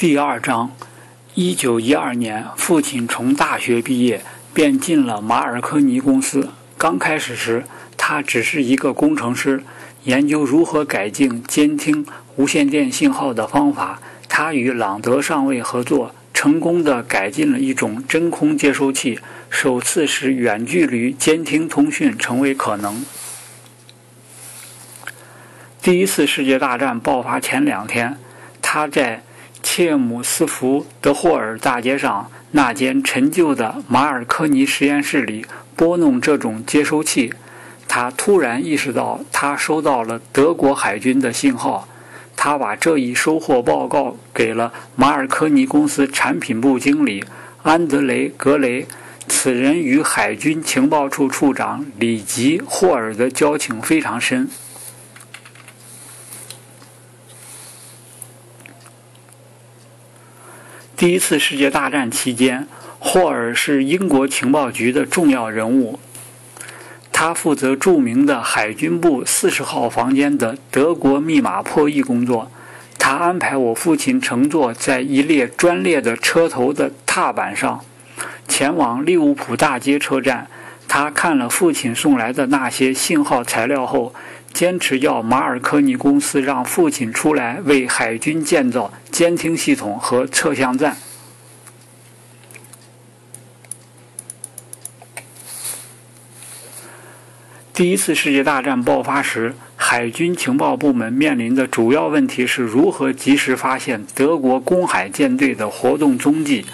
第二章，一九一二年，父亲从大学毕业便进了马尔科尼公司。刚开始时，他只是一个工程师，研究如何改进监听无线电信号的方法。他与朗德上尉合作，成功的改进了一种真空接收器，首次使远距离监听通讯成为可能。第一次世界大战爆发前两天，他在。切姆斯福德霍尔大街上那间陈旧的马尔科尼实验室里拨弄这种接收器，他突然意识到他收到了德国海军的信号。他把这一收获报告给了马尔科尼公司产品部经理安德雷·格雷，此人与海军情报处处长里吉·霍尔的交情非常深。第一次世界大战期间，霍尔是英国情报局的重要人物。他负责著名的海军部四十号房间的德国密码破译工作。他安排我父亲乘坐在一列专列的车头的踏板上，前往利物浦大街车站。他看了父亲送来的那些信号材料后。坚持要马尔科尼公司让父亲出来为海军建造监听系统和测向站。第一次世界大战爆发时，海军情报部门面临的主要问题是如何及时发现德国公海舰队的活动踪迹，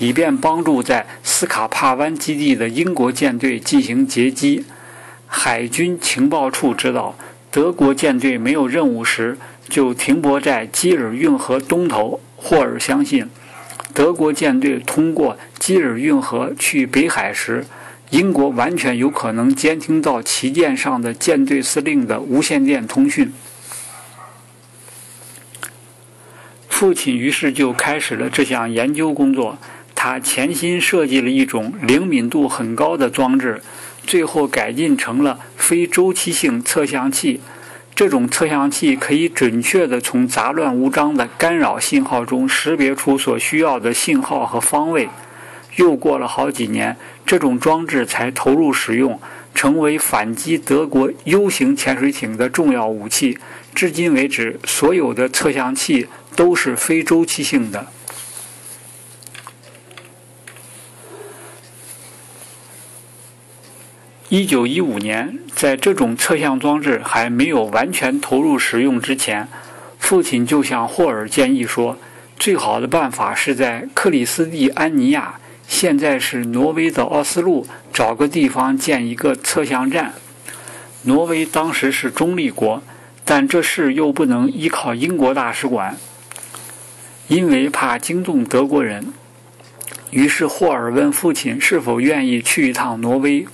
以便帮助在斯卡帕湾基地的英国舰队进行截击。海军情报处知道德国舰队没有任务时，就停泊在基尔运河东头。霍尔相信，德国舰队通过基尔运河去北海时，英国完全有可能监听到旗舰上的舰队司令的无线电通讯。父亲于是就开始了这项研究工作。他潜心设计了一种灵敏度很高的装置。最后改进成了非周期性测向器。这种测向器可以准确地从杂乱无章的干扰信号中识别出所需要的信号和方位。又过了好几年，这种装置才投入使用，成为反击德国 U 型潜水艇的重要武器。至今为止，所有的测向器都是非周期性的。一九一五年，在这种测向装置还没有完全投入使用之前，父亲就向霍尔建议说：“最好的办法是在克里斯蒂安尼亚（现在是挪威的奥斯陆）找个地方建一个测向站。挪威当时是中立国，但这事又不能依靠英国大使馆，因为怕惊动德国人。于是霍尔问父亲是否愿意去一趟挪威。”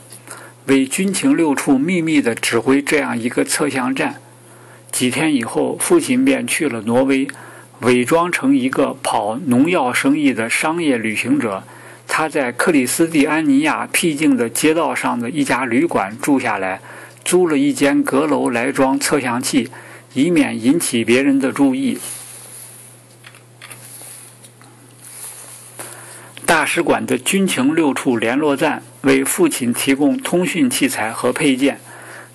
为军情六处秘密地指挥这样一个测向站。几天以后，父亲便去了挪威，伪装成一个跑农药生意的商业旅行者。他在克里斯蒂安尼亚僻静的街道上的一家旅馆住下来，租了一间阁楼来装测向器，以免引起别人的注意。大使馆的军情六处联络站为父亲提供通讯器材和配件，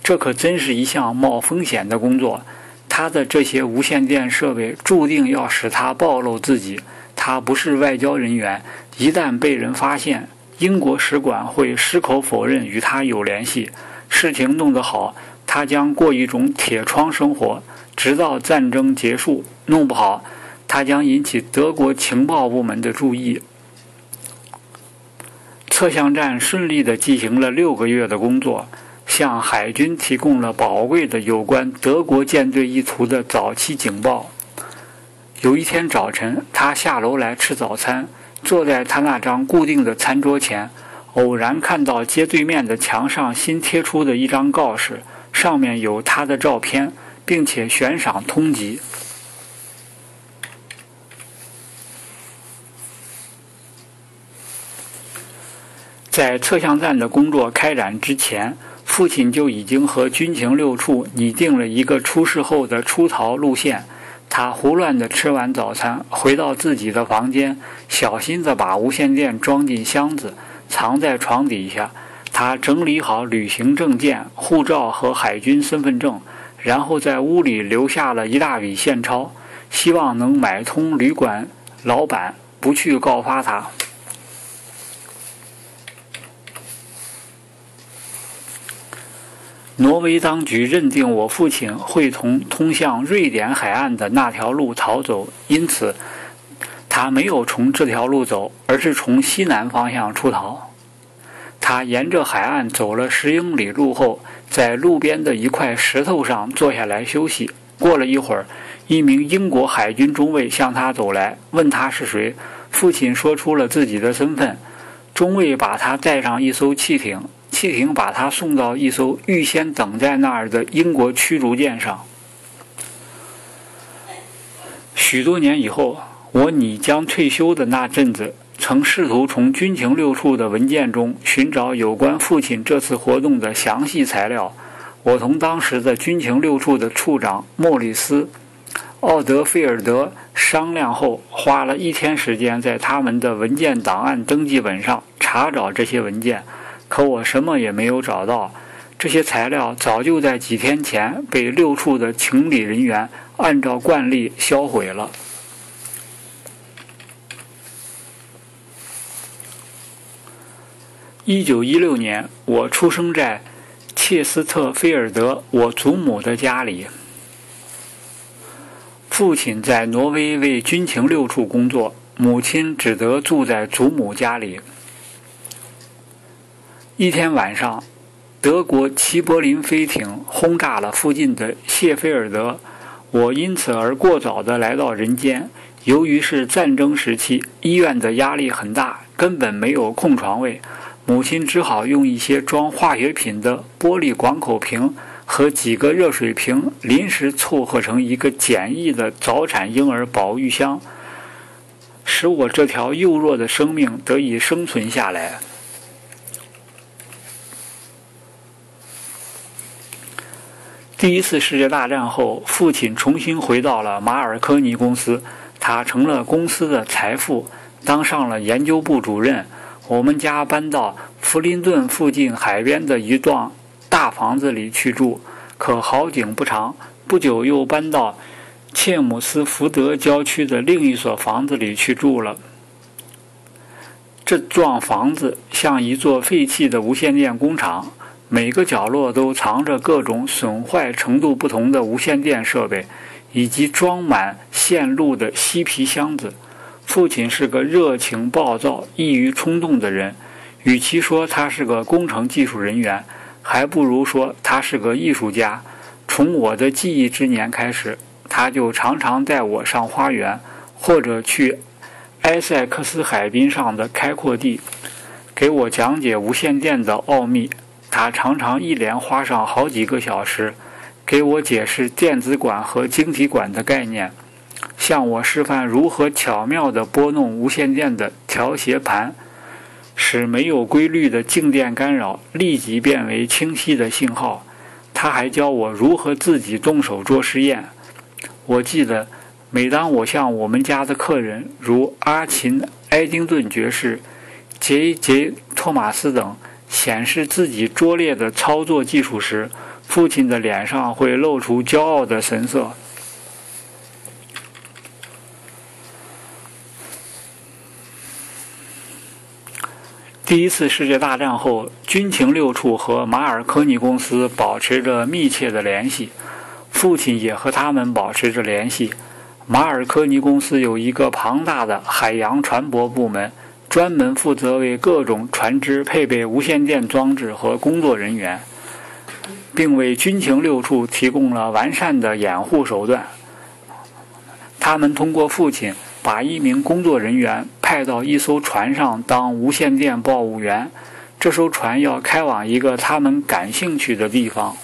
这可真是一项冒风险的工作。他的这些无线电设备注定要使他暴露自己。他不是外交人员，一旦被人发现，英国使馆会矢口否认与他有联系。事情弄得好，他将过一种铁窗生活，直到战争结束；弄不好，他将引起德国情报部门的注意。测向站顺利地进行了六个月的工作，向海军提供了宝贵的有关德国舰队意图的早期警报。有一天早晨，他下楼来吃早餐，坐在他那张固定的餐桌前，偶然看到街对面的墙上新贴出的一张告示，上面有他的照片，并且悬赏通缉。在测向站的工作开展之前，父亲就已经和军情六处拟定了一个出事后的出逃路线。他胡乱地吃完早餐，回到自己的房间，小心地把无线电装进箱子，藏在床底下。他整理好旅行证件、护照和海军身份证，然后在屋里留下了一大笔现钞，希望能买通旅馆老板，不去告发他。挪威当局认定我父亲会从通向瑞典海岸的那条路逃走，因此他没有从这条路走，而是从西南方向出逃。他沿着海岸走了十英里路后，在路边的一块石头上坐下来休息。过了一会儿，一名英国海军中尉向他走来，问他是谁。父亲说出了自己的身份。中尉把他带上一艘汽艇。汽艇把他送到一艘预先等在那儿的英国驱逐舰上。许多年以后，我拟将退休的那阵子，曾试图从军情六处的文件中寻找有关父亲这次活动的详细材料。我同当时的军情六处的处长莫里斯·奥德菲尔德商量后，花了一天时间在他们的文件档案登记本上查找这些文件。可我什么也没有找到，这些材料早就在几天前被六处的情理人员按照惯例销毁了。一九一六年，我出生在切斯特菲尔德我祖母的家里。父亲在挪威为军情六处工作，母亲只得住在祖母家里。一天晚上，德国齐柏林飞艇轰炸了附近的谢菲尔德，我因此而过早地来到人间。由于是战争时期，医院的压力很大，根本没有空床位。母亲只好用一些装化学品的玻璃广口瓶和几个热水瓶临时凑合成一个简易的早产婴儿保育箱，使我这条幼弱的生命得以生存下来。第一次世界大战后，父亲重新回到了马尔科尼公司，他成了公司的财富，当上了研究部主任。我们家搬到弗林顿附近海边的一幢大房子里去住，可好景不长，不久又搬到切姆斯福德郊区的另一所房子里去住了。这幢房子像一座废弃的无线电工厂。每个角落都藏着各种损坏程度不同的无线电设备，以及装满线路的锡皮箱子。父亲是个热情暴躁、易于冲动的人，与其说他是个工程技术人员，还不如说他是个艺术家。从我的记忆之年开始，他就常常带我上花园，或者去埃塞克斯海滨上的开阔地，给我讲解无线电的奥秘。他常常一连花上好几个小时，给我解释电子管和晶体管的概念，向我示范如何巧妙地拨弄无线电的调谐盘，使没有规律的静电干扰立即变为清晰的信号。他还教我如何自己动手做实验。我记得，每当我向我们家的客人，如阿琴·埃丁顿爵士、杰杰·托马斯等，显示自己拙劣的操作技术时，父亲的脸上会露出骄傲的神色。第一次世界大战后，军情六处和马尔科尼公司保持着密切的联系，父亲也和他们保持着联系。马尔科尼公司有一个庞大的海洋船舶部门。专门负责为各种船只配备无线电装置和工作人员，并为军情六处提供了完善的掩护手段。他们通过父亲把一名工作人员派到一艘船上当无线电报务员，这艘船要开往一个他们感兴趣的地方。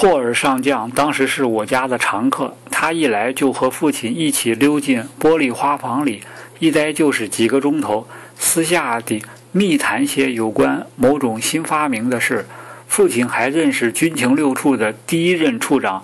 霍尔上将当时是我家的常客，他一来就和父亲一起溜进玻璃花房里，一待就是几个钟头，私下地密谈些有关某种新发明的事。父亲还认识军情六处的第一任处长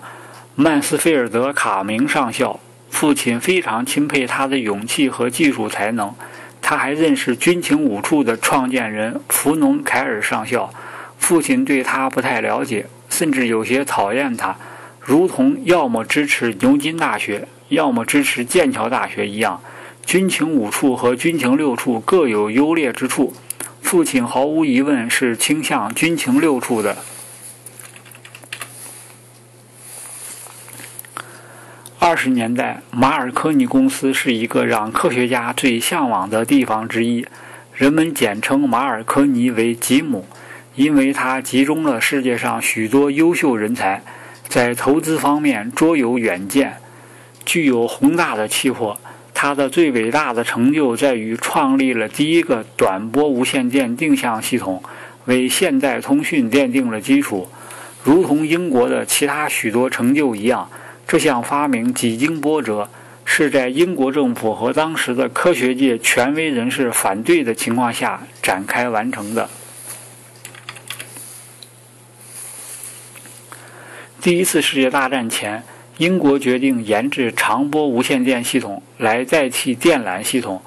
曼斯菲尔德·卡明上校，父亲非常钦佩他的勇气和技术才能。他还认识军情五处的创建人弗农凯尔上校，父亲对他不太了解，甚至有些讨厌他，如同要么支持牛津大学，要么支持剑桥大学一样。军情五处和军情六处各有优劣之处，父亲毫无疑问是倾向军情六处的。二十年代，马尔科尼公司是一个让科学家最向往的地方之一。人们简称马尔科尼为吉姆，因为他集中了世界上许多优秀人才，在投资方面卓有远见，具有宏大的气魄。他的最伟大的成就在于创立了第一个短波无线电定向系统，为现代通讯奠定了基础。如同英国的其他许多成就一样。这项发明几经波折，是在英国政府和当时的科学界权威人士反对的情况下展开完成的。第一次世界大战前，英国决定研制长波无线电系统来代替电缆系统，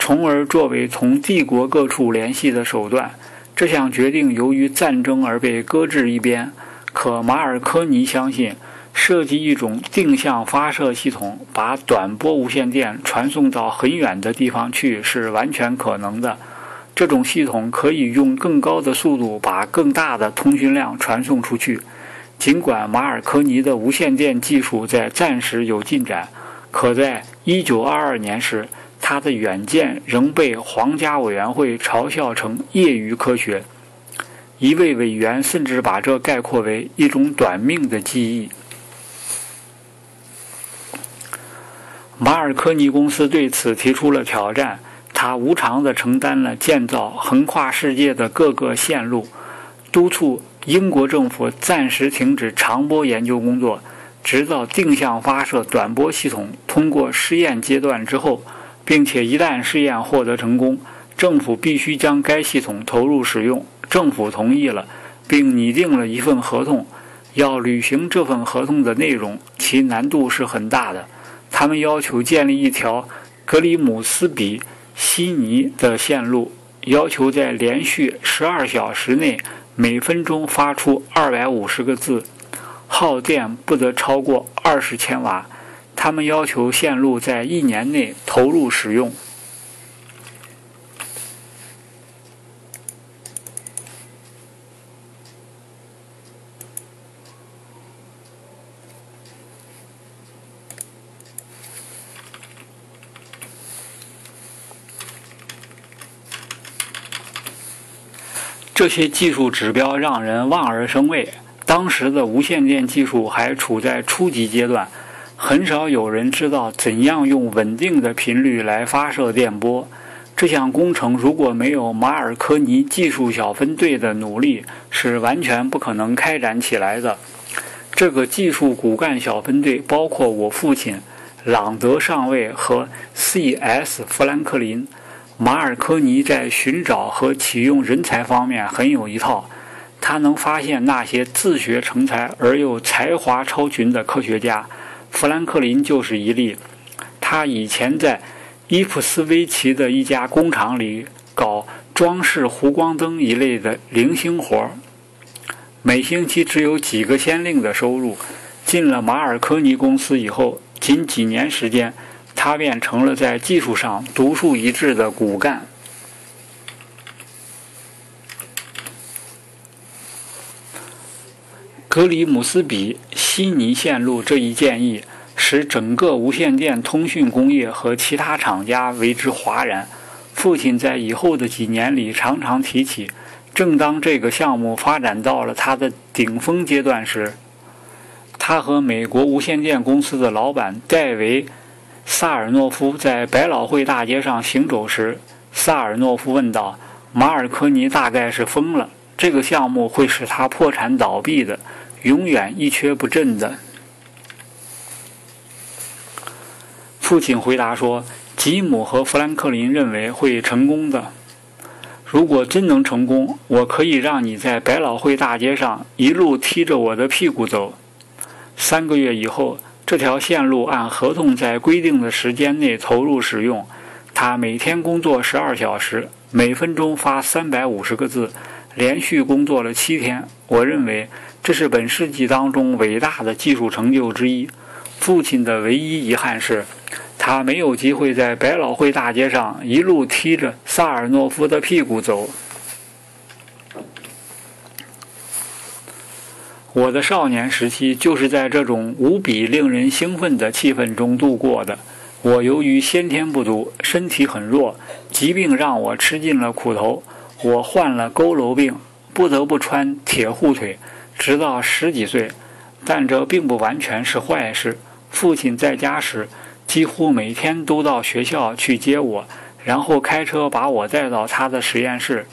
从而作为同帝国各处联系的手段。这项决定由于战争而被搁置一边。可马尔科尼相信。设计一种定向发射系统，把短波无线电传送到很远的地方去是完全可能的。这种系统可以用更高的速度把更大的通讯量传送出去。尽管马尔科尼的无线电技术在暂时有进展，可在1922年时，他的远见仍被皇家委员会嘲笑成业余科学。一位委员甚至把这概括为一种短命的记忆。马尔科尼公司对此提出了挑战，他无偿地承担了建造横跨世界的各个线路，督促英国政府暂时停止长波研究工作，直到定向发射短波系统通过试验阶段之后，并且一旦试验获得成功，政府必须将该系统投入使用。政府同意了，并拟定了一份合同。要履行这份合同的内容，其难度是很大的。他们要求建立一条格里姆斯比悉尼的线路，要求在连续十二小时内每分钟发出二百五十个字，耗电不得超过二十千瓦。他们要求线路在一年内投入使用。这些技术指标让人望而生畏。当时的无线电技术还处在初级阶段，很少有人知道怎样用稳定的频率来发射电波。这项工程如果没有马尔科尼技术小分队的努力，是完全不可能开展起来的。这个技术骨干小分队包括我父亲朗德上尉和 C.S. 富兰克林。马尔科尼在寻找和启用人才方面很有一套，他能发现那些自学成才而又才华超群的科学家。富兰克林就是一例。他以前在伊普斯维奇的一家工厂里搞装饰弧光灯一类的零星活，每星期只有几个先令的收入。进了马尔科尼公司以后，仅几年时间。他便成了在技术上独树一帜的骨干。格里姆斯比悉尼线路这一建议，使整个无线电通讯工业和其他厂家为之哗然。父亲在以后的几年里常常提起。正当这个项目发展到了它的顶峰阶段时，他和美国无线电公司的老板戴维。萨尔诺夫在百老汇大街上行走时，萨尔诺夫问道：“马尔科尼大概是疯了，这个项目会使他破产倒闭的，永远一蹶不振的。”父亲回答说：“吉姆和富兰克林认为会成功的。如果真能成功，我可以让你在百老汇大街上一路踢着我的屁股走。三个月以后，这条线路按合同在规定的时间内投入使用。他每天工作十二小时，每分钟发三百五十个字，连续工作了七天。我认为这是本世纪当中伟大的技术成就之一。父亲的唯一遗憾是，他没有机会在百老汇大街上一路踢着萨尔诺夫的屁股走。我的少年时期就是在这种无比令人兴奋的气氛中度过的。我由于先天不足，身体很弱，疾病让我吃尽了苦头。我患了佝偻病，不得不穿铁护腿，直到十几岁。但这并不完全是坏事。父亲在家时，几乎每天都到学校去接我，然后开车把我带到他的实验室。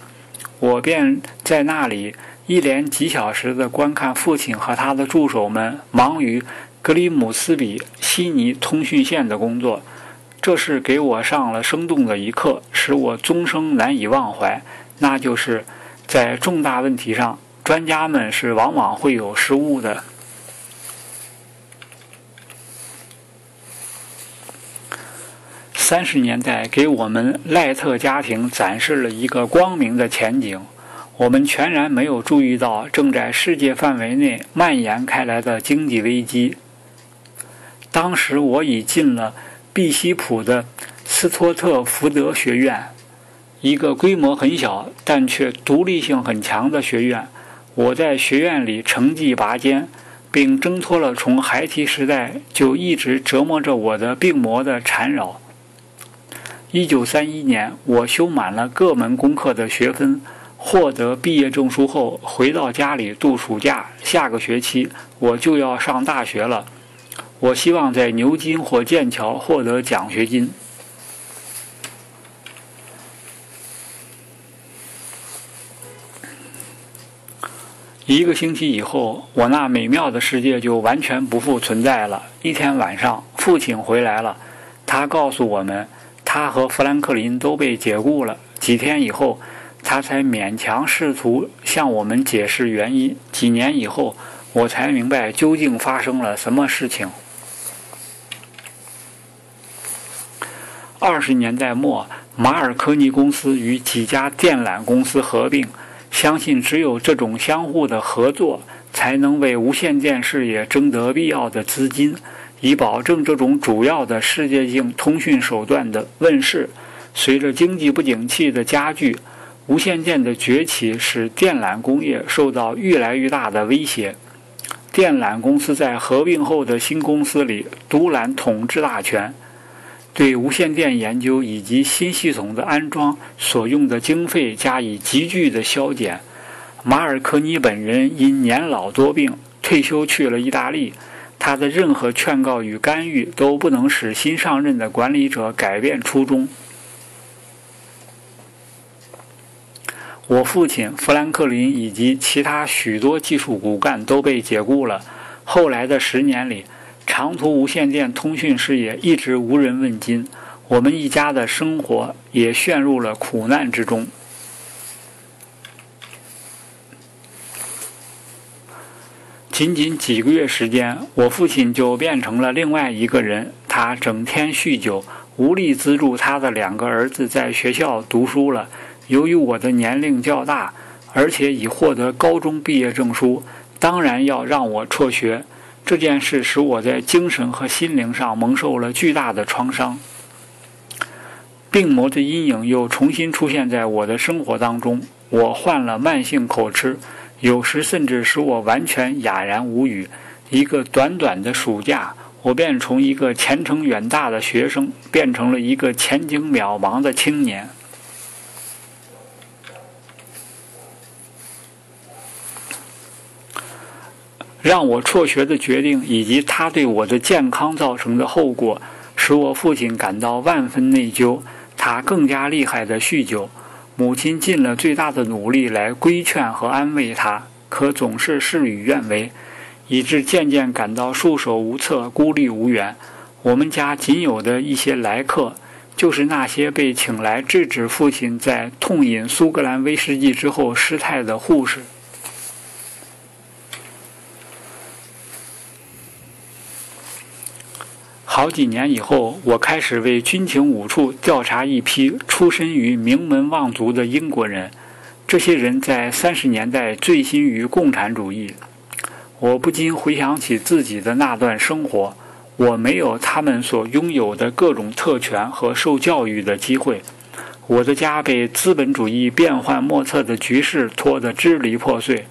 我便在那里一连几小时的观看父亲和他的助手们忙于。格里姆斯比悉尼通讯线的工作，这是给我上了生动的一课，使我终生难以忘怀。那就是在重大问题上，专家们是往往会有失误的。三十年代给我们赖特家庭展示了一个光明的前景，我们全然没有注意到正在世界范围内蔓延开来的经济危机。当时我已进了毕西普的斯托特福德学院，一个规模很小但却独立性很强的学院。我在学院里成绩拔尖，并挣脱了从孩提时代就一直折磨着我的病魔的缠绕。一九三一年，我修满了各门功课的学分，获得毕业证书后，回到家里度暑假。下个学期我就要上大学了。我希望在牛津或剑桥获得奖学金。一个星期以后，我那美妙的世界就完全不复存在了。一天晚上，父亲回来了，他告诉我们，他和富兰克林都被解雇了。几天以后，他才勉强试图向我们解释原因。几年以后，我才明白究竟发生了什么事情。二十年代末，马尔科尼公司与几家电缆公司合并。相信只有这种相互的合作，才能为无线电事业争得必要的资金，以保证这种主要的世界性通讯手段的问世。随着经济不景气的加剧，无线电的崛起使电缆工业受到越来越大的威胁。电缆公司在合并后的新公司里独揽统治大权。对无线电研究以及新系统的安装所用的经费加以急剧的削减。马尔科尼本人因年老多病，退休去了意大利。他的任何劝告与干预都不能使新上任的管理者改变初衷。我父亲富兰克林以及其他许多技术骨干都被解雇了。后来的十年里。长途无线电通讯事业一直无人问津，我们一家的生活也陷入了苦难之中。仅仅几个月时间，我父亲就变成了另外一个人。他整天酗酒，无力资助他的两个儿子在学校读书了。由于我的年龄较大，而且已获得高中毕业证书，当然要让我辍学。这件事使我在精神和心灵上蒙受了巨大的创伤，病魔的阴影又重新出现在我的生活当中。我患了慢性口吃，有时甚至使我完全哑然无语。一个短短的暑假，我便从一个前程远大的学生变成了一个前景渺茫的青年。让我辍学的决定，以及他对我的健康造成的后果，使我父亲感到万分内疚。他更加厉害的酗酒，母亲尽了最大的努力来规劝和安慰他，可总是事与愿违，以致渐渐感到束手无策、孤立无援。我们家仅有的一些来客，就是那些被请来制止父亲在痛饮苏格兰威士忌之后失态的护士。好几年以后，我开始为军情五处调查一批出身于名门望族的英国人。这些人在三十年代醉心于共产主义。我不禁回想起自己的那段生活。我没有他们所拥有的各种特权和受教育的机会。我的家被资本主义变幻莫测的局势拖得支离破碎。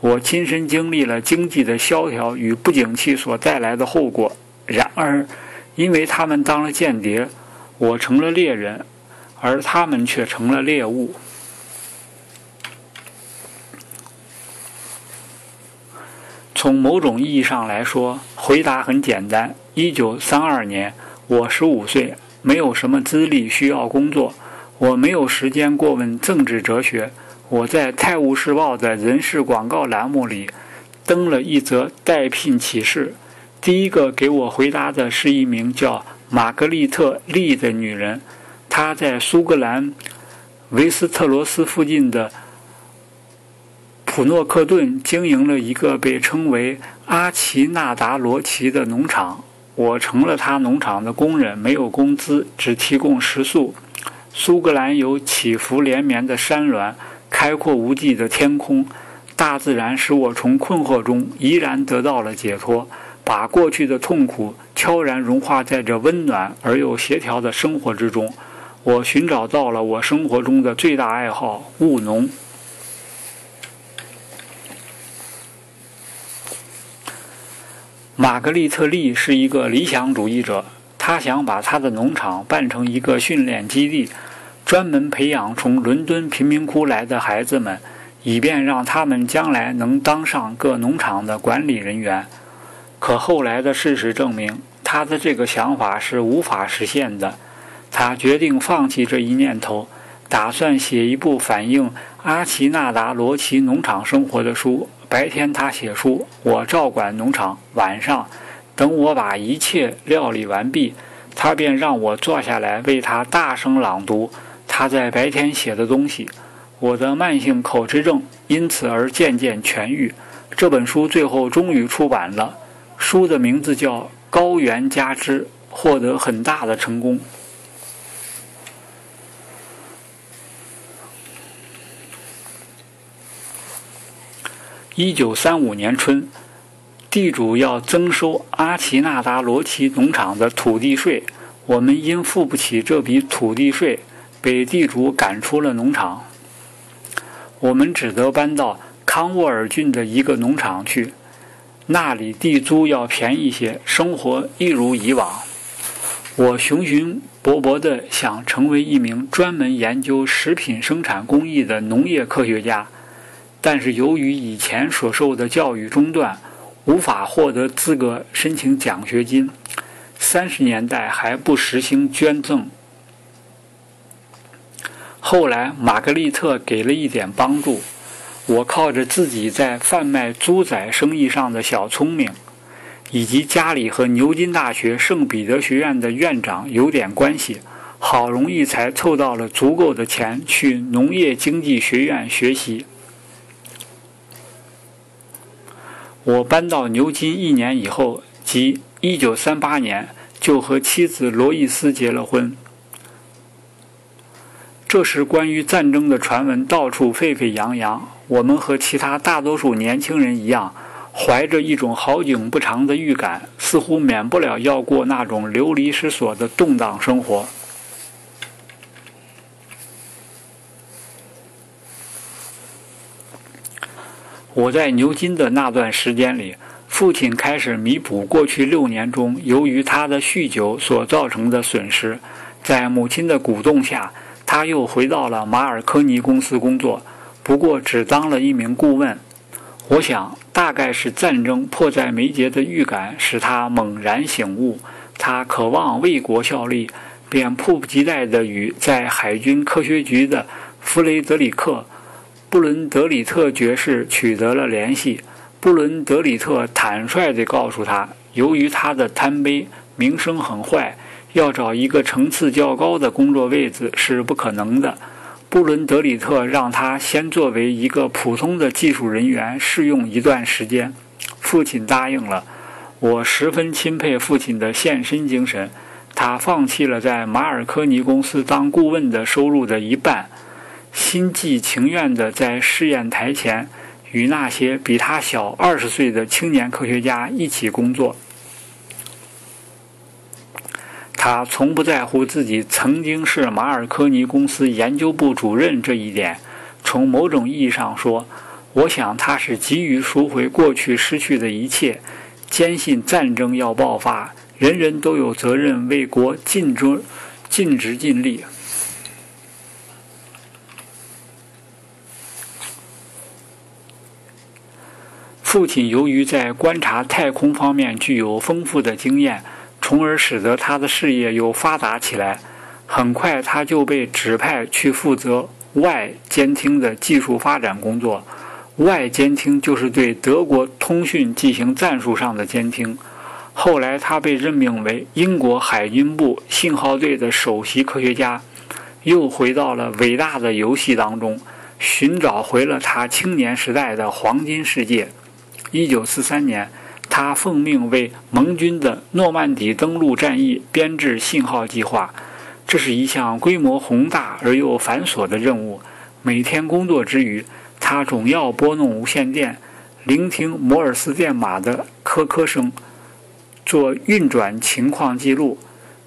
我亲身经历了经济的萧条与不景气所带来的后果。然而，因为他们当了间谍，我成了猎人，而他们却成了猎物。从某种意义上来说，回答很简单。一九三二年，我十五岁，没有什么资历需要工作，我没有时间过问政治哲学。我在《泰晤士报》的人事广告栏目里登了一则待聘启事。第一个给我回答的是一名叫玛格丽特·利的女人，她在苏格兰维斯特罗斯附近的普诺克顿经营了一个被称为阿奇纳达罗奇的农场。我成了他农场的工人，没有工资，只提供食宿。苏格兰有起伏连绵的山峦，开阔无际的天空，大自然使我从困惑中怡然得到了解脱，把过去的痛苦悄然融化在这温暖而又协调的生活之中。我寻找到了我生活中的最大爱好——务农。玛格丽特·利是一个理想主义者，他想把他的农场办成一个训练基地，专门培养从伦敦贫民窟来的孩子们，以便让他们将来能当上各农场的管理人员。可后来的事实证明，他的这个想法是无法实现的。他决定放弃这一念头，打算写一部反映阿奇纳达罗奇农场生活的书。白天他写书，我照管农场。晚上，等我把一切料理完毕，他便让我坐下来为他大声朗读他在白天写的东西。我的慢性口吃症因此而渐渐痊愈。这本书最后终于出版了，书的名字叫《高原加之》，获得很大的成功。一九三五年春，地主要征收阿奇纳达罗奇农场的土地税，我们因付不起这笔土地税，被地主赶出了农场。我们只得搬到康沃尔郡的一个农场去，那里地租要便宜些，生活一如以往。我雄心勃勃地想成为一名专门研究食品生产工艺的农业科学家。但是由于以前所受的教育中断，无法获得资格申请奖学金。三十年代还不实行捐赠。后来玛格丽特给了一点帮助，我靠着自己在贩卖猪仔生意上的小聪明，以及家里和牛津大学圣彼得学院的院长有点关系，好容易才凑到了足够的钱去农业经济学院学习。我搬到牛津一年以后，即1938年，就和妻子罗伊斯结了婚。这时，关于战争的传闻到处沸沸扬扬。我们和其他大多数年轻人一样，怀着一种好景不长的预感，似乎免不了要过那种流离失所的动荡生活。我在牛津的那段时间里，父亲开始弥补过去六年中由于他的酗酒所造成的损失。在母亲的鼓动下，他又回到了马尔科尼公司工作，不过只当了一名顾问。我想，大概是战争迫在眉睫的预感使他猛然醒悟，他渴望为国效力，便迫不及待地与在海军科学局的弗雷德里克。布伦德里特爵士取得了联系。布伦德里特坦率地告诉他，由于他的贪杯，名声很坏，要找一个层次较高的工作位置是不可能的。布伦德里特让他先作为一个普通的技术人员试用一段时间，父亲答应了。我十分钦佩父亲的献身精神，他放弃了在马尔科尼公司当顾问的收入的一半，心计情愿地在试验台前与那些比他小二十岁的青年科学家一起工作。他从不在乎自己曾经是马尔科尼公司研究部主任这一点。从某种意义上说，我想他是急于赎回过去失去的一切，坚信战争要爆发，人人都有责任为国尽忠尽职尽力。父亲由于在观察太空方面具有丰富的经验。从而使得他的事业又发达起来。很快，他就被指派去负责外监听的技术发展工作。外监听就是对德国通讯进行战术上的监听。后来，他被任命为英国海军部信号队的首席科学家，又回到了伟大的游戏当中，寻找回了他青年时代的黄金世界。一九四三年。他奉命为盟军的诺曼底登陆战役编制信号计划，这是一项规模宏大而又繁琐的任务。每天工作之余，他总要拨弄无线电，聆听摩尔斯电码的咳咳声，做运转情况记录，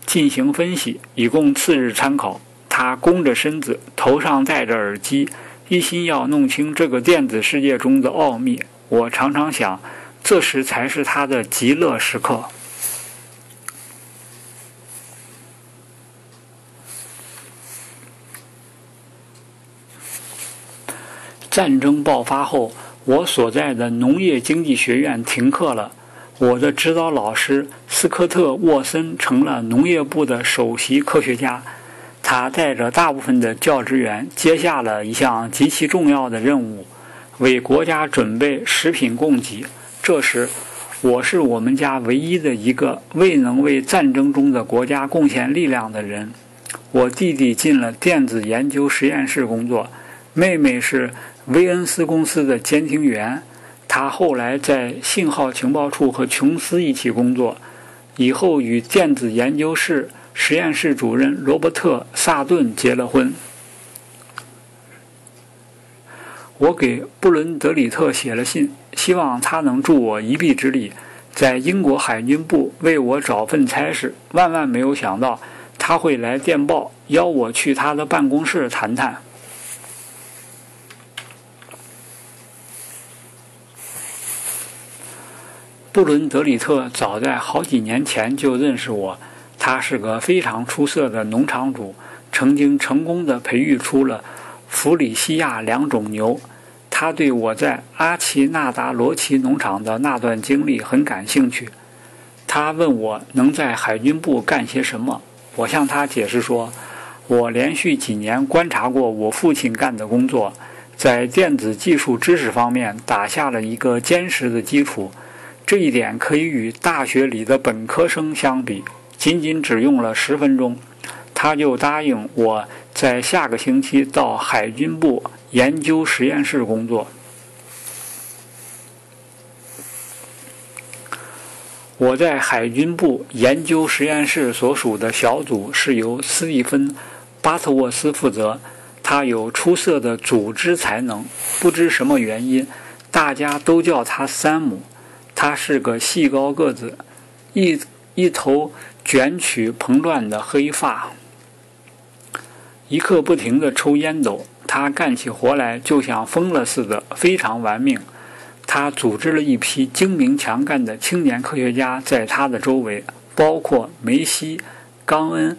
进行分析，以供次日参考。他弓着身子，头上戴着耳机，一心要弄清这个电子世界中的奥秘。我常常想。这时才是他的极乐时刻。战争爆发后，我所在的农业经济学院停课了。我的指导老师斯科特·沃森成了农业部的首席科学家。他带着大部分的教职员，接下了一项极其重要的任务：为国家准备食品供给。这时，我是我们家唯一的一个未能为战争中的国家贡献力量的人。我弟弟进了电子研究实验室工作，妹妹是威恩斯公司的监听员。她后来在信号情报处和琼斯一起工作，以后与电子研究室实验室主任罗伯特·萨顿结了婚。我给布伦德里特写了信，希望他能助我一臂之力，在英国海军部为我找份差事。万万没有想到，他会来电报邀我去他的办公室谈谈。布伦德里特早在好几年前就认识我，他是个非常出色的农场主，曾经成功的培育出了。弗里西亚两种牛，他对我在阿奇纳达罗奇农场的那段经历很感兴趣。他问我能在海军部干些什么，我向他解释说，我连续几年观察过我父亲干的工作，在电子技术知识方面打下了一个坚实的基础。这一点可以与大学里的本科生相比，仅仅只用了十分钟。他就答应我在下个星期到海军部研究实验室工作。我在海军部研究实验室所属的小组是由斯蒂芬·巴特沃斯负责，他有出色的组织才能。不知什么原因，大家都叫他山姆。他是个细高个子，一一头卷曲蓬乱的黑发。一刻不停地抽烟斗，他干起活来就像疯了似的，非常玩命。他组织了一批精明强干的青年科学家在他的周围，包括梅西、冈恩、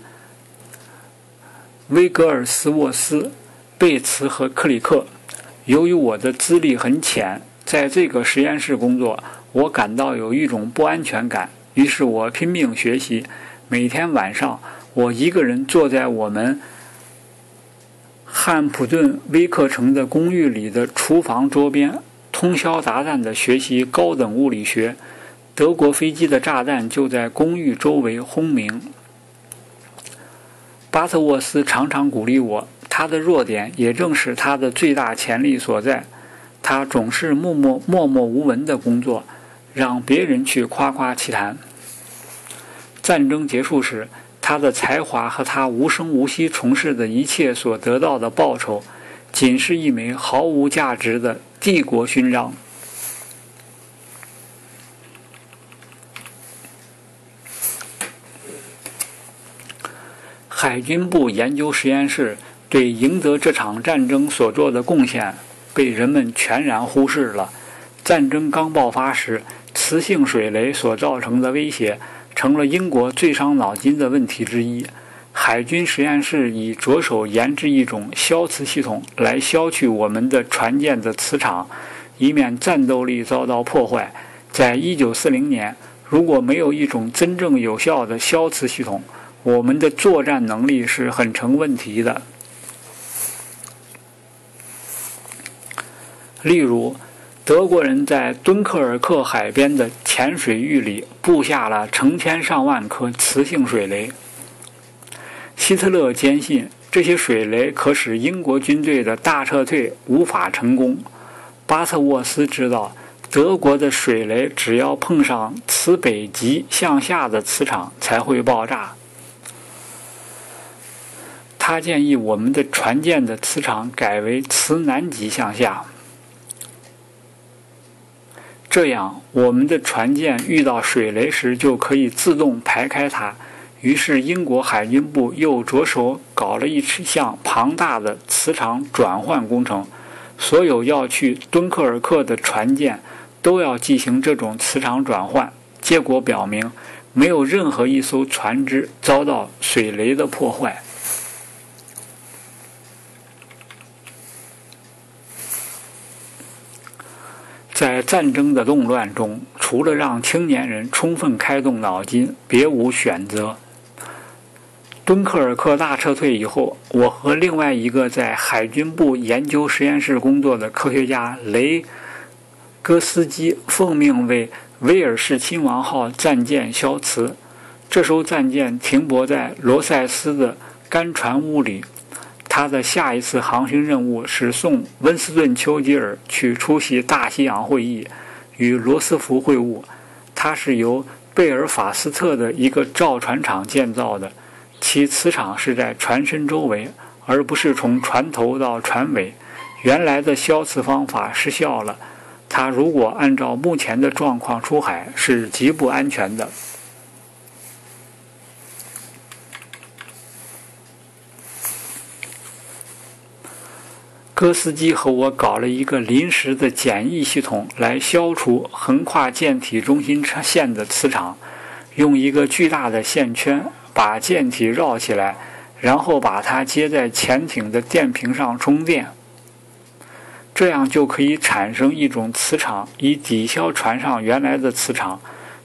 威格尔斯沃斯、贝茨和克里克。由于我的资历很浅，在这个实验室工作，我感到有一种不安全感。于是我拼命学习。每天晚上，我一个人坐在我们。汉普顿威克城的公寓里的厨房桌边，通宵达旦地学习高等物理学。德国飞机的炸弹就在公寓周围轰鸣。巴特沃斯常常鼓励我，他的弱点也正是他的最大潜力所在。他总是默默默默无闻的工作，让别人去夸夸其谈。战争结束时，他的才华和他无声无息从事的一切所得到的报酬，仅是一枚毫无价值的帝国勋章。海军部研究实验室对赢得这场战争所做的贡献。被人们全然忽视了。战争刚爆发时，磁性水雷所造成的威胁成了英国最伤脑筋的问题之一。海军实验室已着手研制一种消磁系统来消去我们的船舰的磁场，以免战斗力遭到破坏。在一九四零年，如果没有一种真正有效的消磁系统，我们的作战能力是很成问题的。例如，德国人在敦刻尔克海边的浅水域里布下了成千上万颗磁性水雷。希特勒坚信这些水雷可使英国军队的大撤退无法成功。巴特沃斯知道，德国的水雷只要碰上磁北极向下的磁场才会爆炸。他建议我们的船舰的磁场改为磁南极向下。这样，我们的船舰遇到水雷时就可以自动排开它。于是，英国海军部又着手搞了一项庞大的磁场转换工程。所有要去敦刻尔克的船舰都要进行这种磁场转换。结果表明，没有任何一艘船只遭到水雷的破坏。在战争的动乱中，除了让青年人充分开动脑筋，别无选择。敦刻尔克大撤退以后，我和另外一个在海军部研究实验室工作的科学家雷戈斯基奉命为威尔士亲王号战舰消磁。这艘战舰停泊在罗塞斯的干船坞里。他的下一次航行任务是送温斯顿·丘吉尔去出席大西洋会议，与罗斯福会晤。它是由贝尔法斯特的一个造船厂建造的，其磁场是在船身周围，而不是从船头到船尾。原来的消磁方法失效了。它如果按照目前的状况出海，是极不安全的。戈斯基和我搞了一个临时的简易系统来消除横跨舰体中心线的磁场，用一个巨大的线圈把舰体绕起来，然后把它接在潜艇的电瓶上充电，这样就可以产生一种磁场，以抵消船上原来的磁场。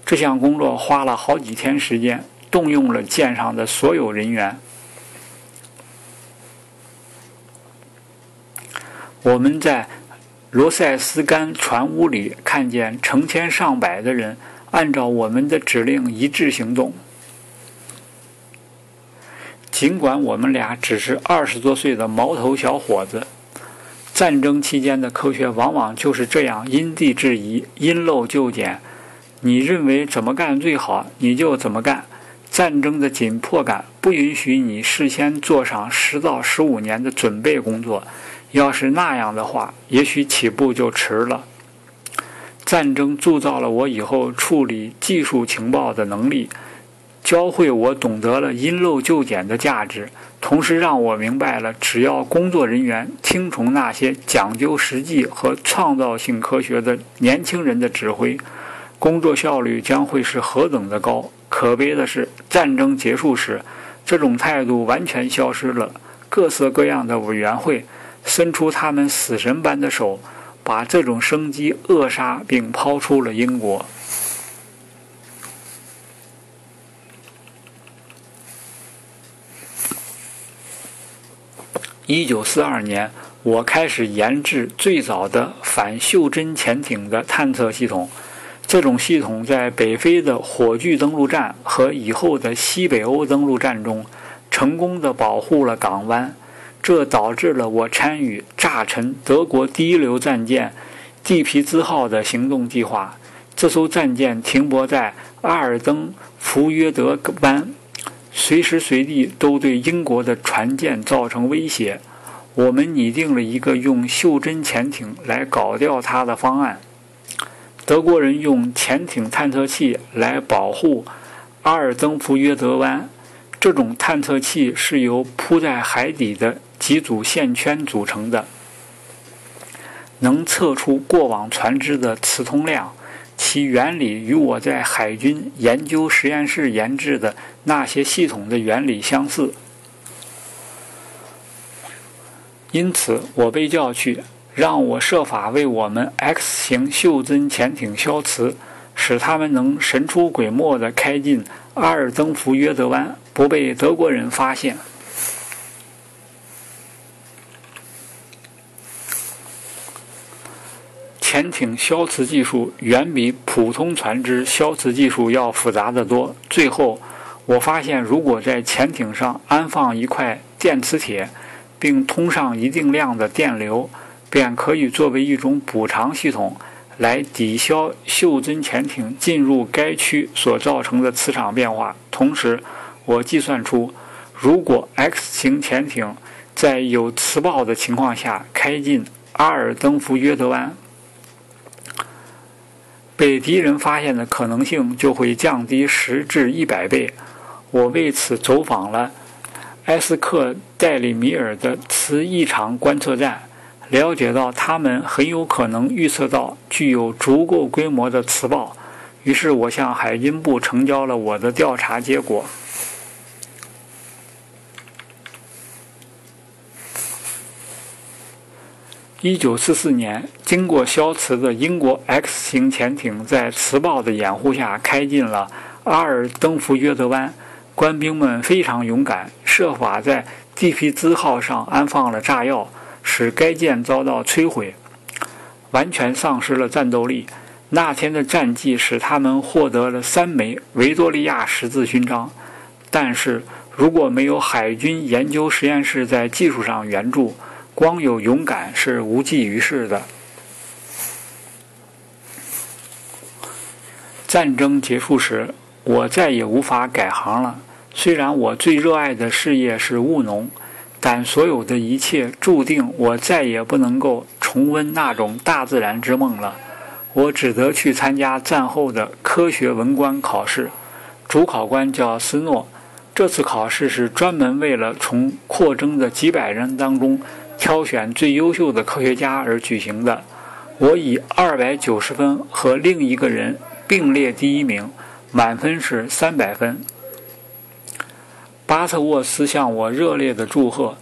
这项工作花了好几天时间，动用了舰上的所有人员。我们在罗塞斯干船坞里看见成千上百的人按照我们的指令一致行动。尽管我们俩只是二十多岁的毛头小伙子，战争期间的科学往往就是这样因地制宜、因陋就简。你认为怎么干最好，你就怎么干。战争的紧迫感不允许你事先做上十到十五年的准备工作。要是那样的话，也许起步就迟了。战争铸造了我以后处理技术情报的能力，教会我懂得了因陋就简的价值，同时让我明白了，只要工作人员听从那些讲究实际和创造性科学的年轻人的指挥，工作效率将会是何等的高。可悲的是，战争结束时，这种态度完全消失了。各色各样的委员会。伸出他们死神般的手，把这种生机扼杀，并抛出了英国。一九四二年，我开始研制最早的反袖珍潜艇的探测系统。这种系统在北非的火炬登陆战和以后的西北欧登陆战中。成功的保护了港湾，这导致了我参与炸沉德国第一流战舰“地皮兹号”的行动计划。这艘战舰停泊在阿尔登福约德湾，随时随地都对英国的船舰造成威胁。我们拟定了一个用袖珍潜艇来搞掉它的方案。德国人用潜艇探测器来保护阿尔登福约德湾。这种探测器是由铺在海底的几组线圈组成的，能测出过往船只的磁通量。其原理与我在海军研究实验室研制的那些系统的原理相似。因此，我被叫去。让我设法为我们 X 型袖珍潜艇消磁，使他们能神出鬼没地开进阿尔登福约德湾，不被德国人发现。潜艇消磁技术远比普通船只消磁技术要复杂得多。最后，我发现，如果在潜艇上安放一块电磁铁，并通上一定量的电流，便可以作为一种补偿系统，来抵消袖珍潜艇进入该区所造成的磁场变化。同时，我计算出，如果 X 型潜艇在有磁暴的情况下开进阿尔登福约德湾，被敌人发现的可能性就会降低十至一百倍。我为此走访了埃斯克戴里米尔的磁异常观测站。了解到他们很有可能预测到具有足够规模的磁暴，于是我向海军部呈交了我的调查结果。一九四四年，经过消磁的英国 X 型潜艇在磁暴的掩护下开进了阿尔登福约德湾。官兵们非常勇敢，设法在蒂皮兹号上安放了炸药。使该舰遭到摧毁，完全丧失了战斗力。那天的战绩使他们获得了三枚维多利亚十字勋章。但是，如果没有海军研究实验室在技术上援助，光有勇敢是无济于事的。战争结束时，我再也无法改行了。虽然我最热爱的事业是务农。但所有的一切注定我再也不能够重温那种大自然之梦了。我只得去参加战后的科学文官考试，主考官叫斯诺。这次考试是专门为了从扩征的几百人当中挑选最优秀的科学家而举行的。我以二百九十分和另一个人并列第一名，满分是三百分。巴特沃斯向我热烈的祝贺。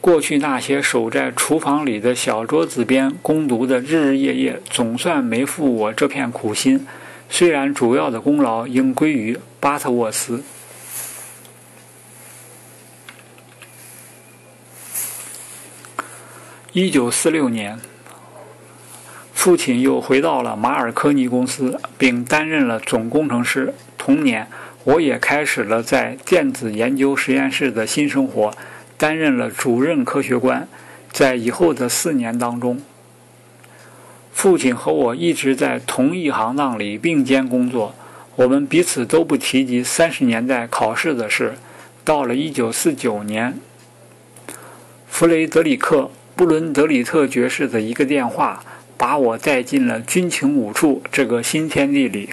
过去那些守在厨房里的小桌子边攻读的日日夜夜，总算没负我这片苦心。虽然主要的功劳应归于巴特沃斯。一九四六年，父亲又回到了马尔科尼公司，并担任了总工程师。同年。我也开始了在电子研究实验室的新生活，担任了主任科学官。在以后的四年当中，父亲和我一直在同一行当里并肩工作。我们彼此都不提及三十年代考试的事。到了一九四九年，弗雷德里克·布伦德里特爵士的一个电话，把我带进了军情五处这个新天地里。